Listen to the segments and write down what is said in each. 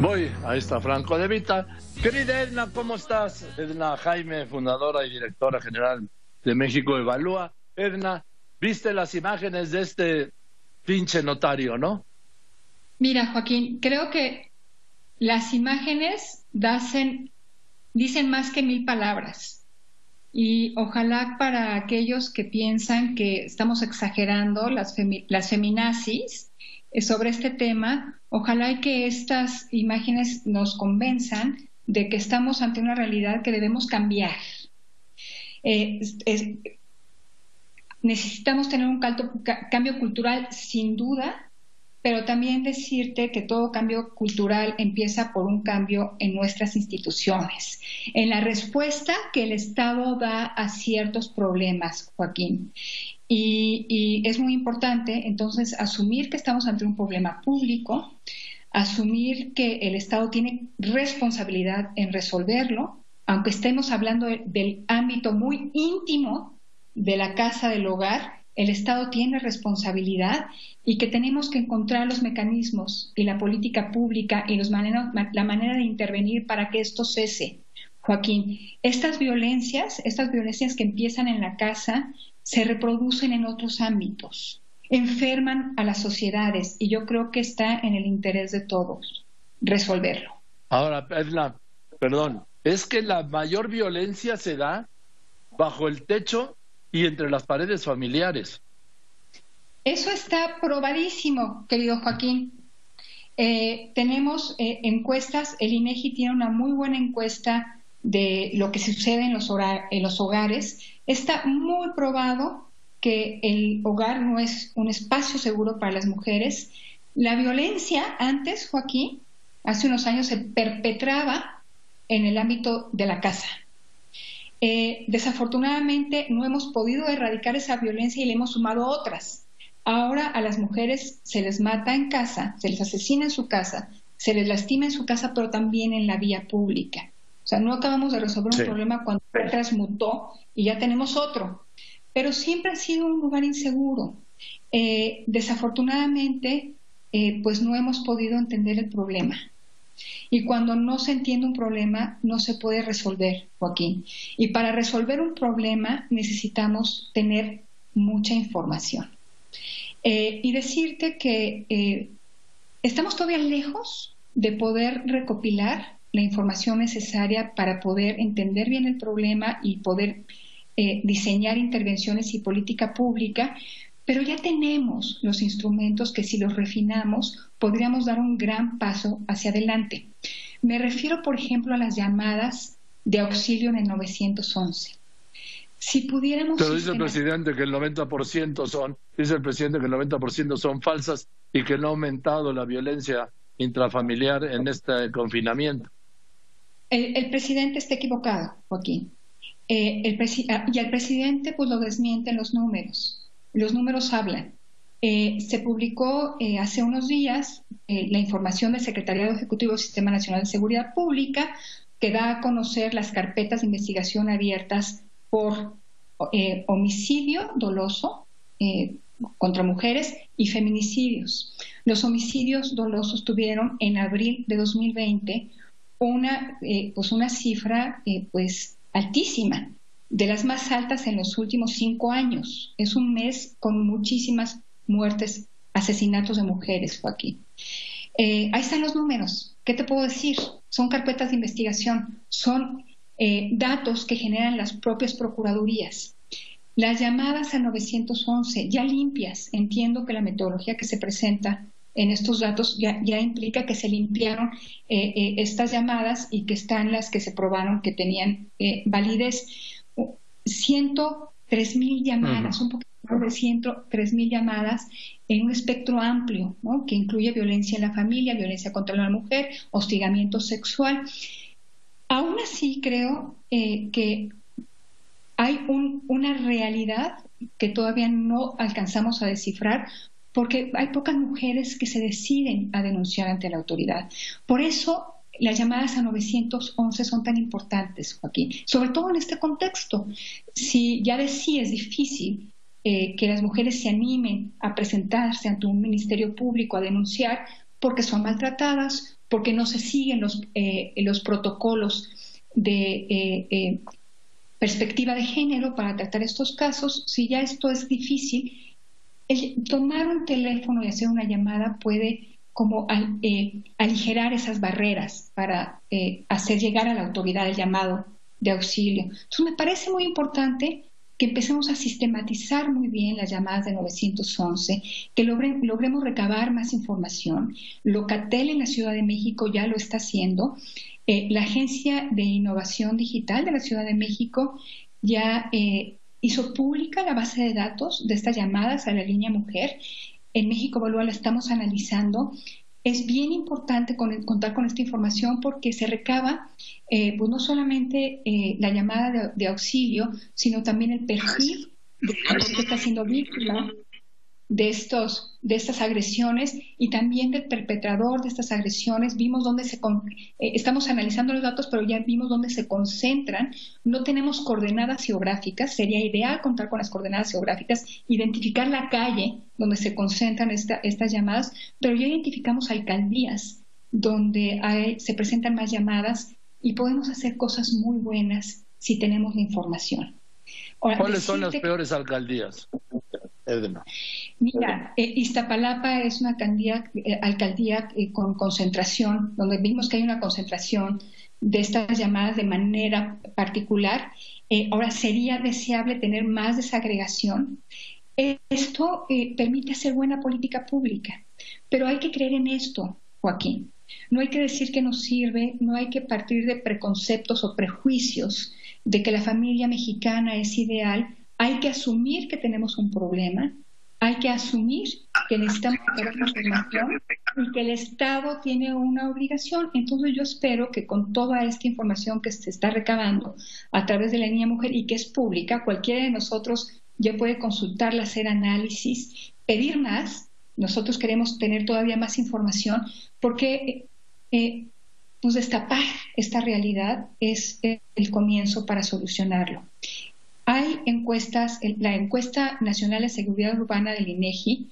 Voy a esta Franco de Vita. Querida Edna, ¿cómo estás? Edna Jaime, fundadora y directora general de México Evalúa. Edna, ¿viste las imágenes de este pinche notario, no? Mira, Joaquín, creo que las imágenes dicen más que mil palabras. Y ojalá para aquellos que piensan que estamos exagerando las, las feminazis sobre este tema, ojalá que estas imágenes nos convenzan de que estamos ante una realidad que debemos cambiar. Eh, necesitamos tener un cambio cultural sin duda, pero también decirte que todo cambio cultural empieza por un cambio en nuestras instituciones, en la respuesta que el Estado da a ciertos problemas, Joaquín. Y, es muy importante entonces asumir que estamos ante un problema público, asumir que el Estado tiene responsabilidad en resolverlo, aunque estemos hablando del ámbito muy íntimo de la casa del hogar, el Estado tiene responsabilidad y que tenemos que encontrar los mecanismos y la política pública y los la manera de intervenir para que esto cese. Joaquín, estas violencias, estas violencias que empiezan en la casa, se reproducen en otros ámbitos, enferman a las sociedades y yo creo que está en el interés de todos resolverlo. Ahora, Edna, perdón, es que la mayor violencia se da bajo el techo y entre las paredes familiares. Eso está probadísimo, querido Joaquín. Eh, tenemos eh, encuestas, el INEGI tiene una muy buena encuesta de lo que sucede en los, en los hogares. Está muy probado que el hogar no es un espacio seguro para las mujeres. La violencia antes, Joaquín, hace unos años se perpetraba en el ámbito de la casa. Eh, desafortunadamente no hemos podido erradicar esa violencia y le hemos sumado otras. Ahora a las mujeres se les mata en casa, se les asesina en su casa, se les lastima en su casa, pero también en la vía pública. O sea, no acabamos de resolver un problema cuando se transmutó y ya tenemos otro. Pero siempre ha sido un lugar inseguro. Eh, desafortunadamente, eh, pues no hemos podido entender el problema. Y cuando no se entiende un problema, no se puede resolver, Joaquín. Y para resolver un problema necesitamos tener mucha información. Eh, y decirte que eh, estamos todavía lejos de poder recopilar la información necesaria para poder entender bien el problema y poder eh, diseñar intervenciones y política pública, pero ya tenemos los instrumentos que si los refinamos podríamos dar un gran paso hacia adelante. Me refiero, por ejemplo, a las llamadas de auxilio en el 911. Si pudiéramos... Pero dice el presidente que el 90% son, dice el presidente que el 90% son falsas y que no ha aumentado la violencia intrafamiliar en este confinamiento. El, presidente está equivocado, Joaquín. Eh, el ah, y al presidente pues lo desmienten los números. Los números hablan. Eh, se publicó eh, hace unos días eh, la información del Secretariado Ejecutivo del Sistema Nacional de Seguridad Pública que da a conocer las carpetas de investigación abiertas por homicidio doloso contra mujeres y feminicidios. Los homicidios dolosos tuvieron en abril de 2020 una, pues una cifra pues altísima, de las más altas en los últimos cinco años. Es un mes con muchísimas muertes, asesinatos de mujeres, Joaquín. Eh, ahí están los números. ¿Qué te puedo decir? Son carpetas de investigación, son eh, datos que generan las propias procuradurías. Las llamadas a 911, ya limpias, entiendo que la metodología que se presenta en estos datos ya, implica que se limpiaron eh, estas llamadas y que están las que se probaron que tenían validez. 103 mil llamadas, un poquito de 103 llamadas en un espectro amplio, que incluye violencia en la familia, violencia contra la mujer, hostigamiento sexual. Aún así, creo eh, que hay una realidad que todavía no alcanzamos a descifrar porque hay pocas mujeres que se deciden a denunciar ante la autoridad. Por eso las llamadas a 911 son tan importantes, Joaquín, sobre todo en este contexto. Si ya decía es difícil eh, que las mujeres se animen a presentarse ante un ministerio público a denunciar, porque son maltratadas, porque no se siguen los, eh, los protocolos de eh, perspectiva de género para tratar estos casos, si ya esto es difícil, tomar un teléfono y hacer una llamada puede como aligerar esas barreras para hacer llegar a la autoridad el llamado de auxilio. Entonces me parece muy importante que empecemos a sistematizar muy bien las llamadas de 911, que logremos recabar más información. Locatel en la Ciudad de México ya lo está haciendo. Eh, la Agencia de Innovación Digital de la Ciudad de México ya eh, hizo pública la base de datos de estas llamadas a la línea mujer. En México Evalúa la estamos analizando es bien importante contar con esta información porque se recaba eh, pues no solamente eh, la llamada de, auxilio, sino también el perfil de que está siendo víctima de, estos, de estas agresiones y también del perpetrador de estas agresiones. Vimos dónde se, eh, estamos analizando los datos, pero ya vimos dónde se concentran. No tenemos coordenadas geográficas, sería ideal contar con las coordenadas geográficas, identificar la calle donde se concentran estas llamadas, pero ya identificamos alcaldías donde se presentan más llamadas y podemos hacer cosas muy buenas si tenemos la información. ¿Cuáles son las peores alcaldías? Mira, eh, Iztapalapa es una alcaldía, eh, alcaldía eh, con concentración, donde vimos que hay una concentración de estas llamadas de manera particular. ahora, sería deseable tener más desagregación. Esto permite hacer buena política pública, pero hay que creer en esto, Joaquín. No hay que decir que nos sirve, no hay que partir de preconceptos o prejuicios de que la familia mexicana es ideal hay que asumir que tenemos un problema, hay que asumir que necesitamos información y que el Estado tiene una obligación. Entonces yo espero que con toda esta información que se está recabando a través de la línea mujer y que es pública, cualquiera de nosotros ya puede consultarla, hacer análisis, pedir más. Nosotros queremos tener todavía más información porque eh, pues destapar esta realidad es el comienzo para solucionarlo. Hay encuestas, la encuesta nacional de seguridad urbana del INEGI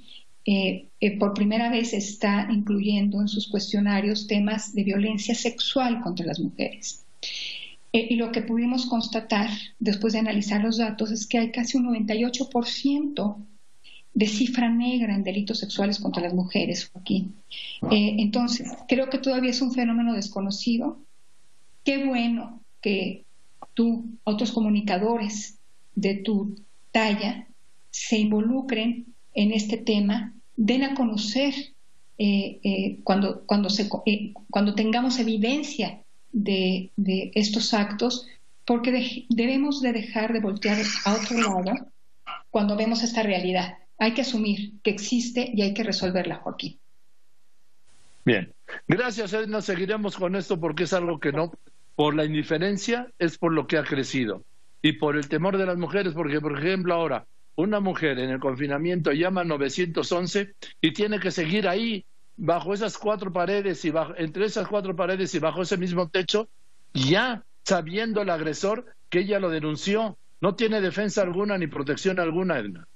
eh, eh, por primera vez está incluyendo en sus cuestionarios temas de violencia sexual contra las mujeres. Eh, y lo que pudimos constatar después de analizar los datos es que hay casi un 98% de cifra negra en delitos sexuales contra las mujeres, Joaquín. entonces, creo que todavía es un fenómeno desconocido. Qué bueno que tú, otros comunicadores, de tu talla se involucren en este tema, den a conocer eh, eh, cuando, cuando, se, eh, cuando tengamos evidencia de, estos actos, porque debemos de dejar de voltear a otro lado cuando vemos esta realidad. Hay que asumir que existe y hay que resolverla, Joaquín. Bien, gracias Edna, seguiremos con esto porque es algo que no, por la indiferencia, es por lo que ha crecido y por el temor de las mujeres, porque por ejemplo ahora una mujer en el confinamiento llama 911 y tiene que seguir ahí bajo esas cuatro paredes y bajo, entre esas cuatro paredes y bajo ese mismo techo, ya sabiendo el agresor que ella lo denunció, no tiene defensa alguna ni protección alguna, Edna.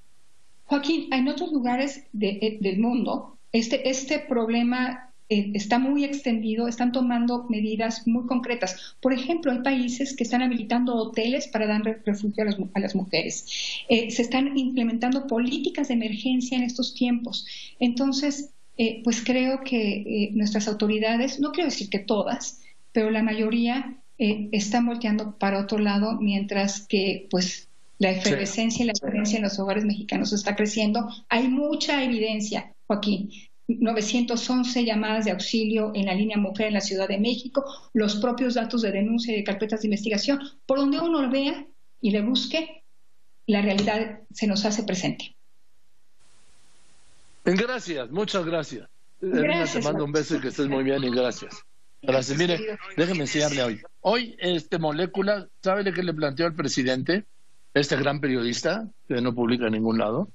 Joaquín, en otros lugares de, del mundo, este, este problema eh, está muy extendido, están tomando medidas muy concretas. Por ejemplo, hay países que están habilitando hoteles para dar refugio a las, mujeres. Eh, se están implementando políticas de emergencia en estos tiempos. Entonces, eh, pues creo que nuestras autoridades, no quiero decir que todas, pero la mayoría están volteando para otro lado, mientras que pues la efervescencia y la violencia en los hogares mexicanos está creciendo. Hay mucha evidencia, Joaquín, 911 llamadas de auxilio en la línea mujer en la Ciudad de México, los propios datos de denuncia y de carpetas de investigación, por donde uno lo vea y le busque, la realidad se nos hace presente. Gracias, muchas gracias. Te mando un beso y que estés muy bien y gracias. Gracias. Mire, déjeme enseñarle hoy. Hoy, este molécula, ¿sabe qué le planteó al presidente? Este gran periodista, que no publica en ningún lado